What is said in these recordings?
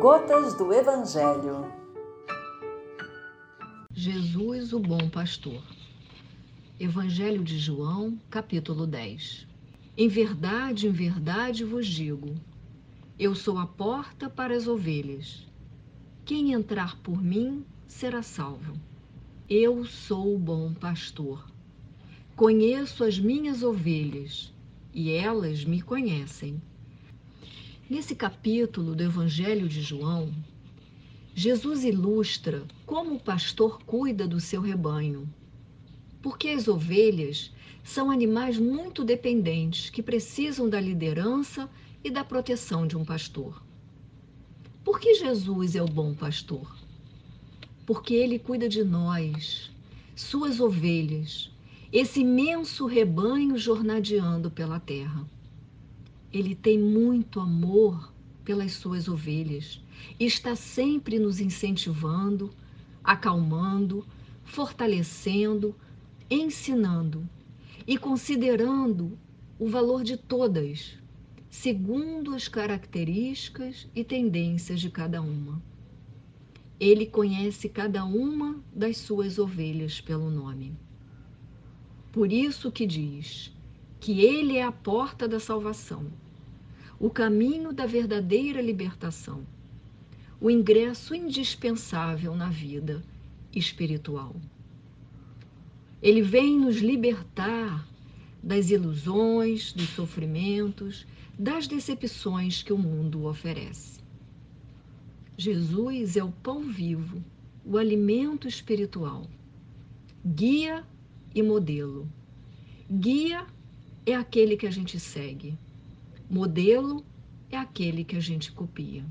Gotas do Evangelho. Jesus, o bom pastor. Evangelho de João, capítulo 10. Em verdade, em verdade vos digo: eu sou a porta para as ovelhas. Quem entrar por mim será salvo. Eu sou o bom pastor. Conheço as minhas ovelhas e elas me conhecem Nesse capítulo do Evangelho de João, Jesus ilustra como o pastor cuida do seu rebanho. Porque as ovelhas são animais muito dependentes que precisam da liderança e da proteção de um pastor. Por que Jesus é o bom pastor? Porque ele cuida de nós, suas ovelhas, esse imenso rebanho jornadeando pela terra. Ele tem muito amor pelas suas ovelhas e está sempre nos incentivando, acalmando, fortalecendo, ensinando e considerando o valor de todas, segundo as características e tendências de cada uma. Ele conhece cada uma das suas ovelhas pelo nome. Por isso que diz que ele é a porta da salvação o caminho da verdadeira libertação, o ingresso indispensável na vida espiritual. Ele vem nos libertar das ilusões, dos sofrimentos, das decepções que o mundo oferece. Jesus é o pão vivo, o alimento espiritual, guia e modelo. Guia é aquele que a gente segue Modelo é aquele que a gente copia.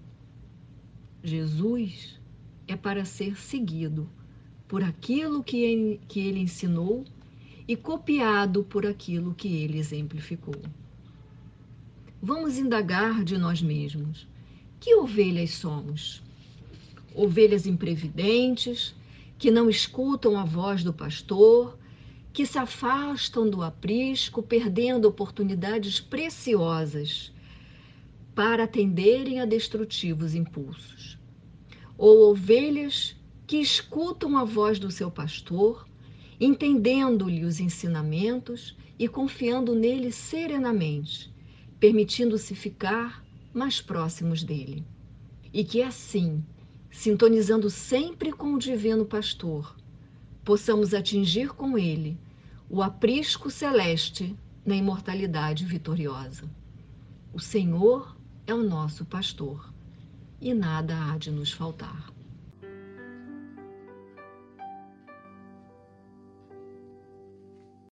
Jesus é para ser seguido por aquilo que ele, ensinou e copiado por aquilo que ele exemplificou. Vamos indagar de nós mesmos: que ovelhas somos? Ovelhas imprevidentes, que não escutam a voz do pastor, que se afastam do aprisco, perdendo oportunidades preciosas para atenderem a destrutivos impulsos. Ou ovelhas que escutam a voz do seu pastor, entendendo-lhe os ensinamentos e confiando nele serenamente, permitindo-se ficar mais próximos dele. E que assim, sintonizando sempre com o divino pastor, possamos atingir com ele o aprisco celeste na imortalidade vitoriosa. O Senhor é o nosso pastor e nada há de nos faltar.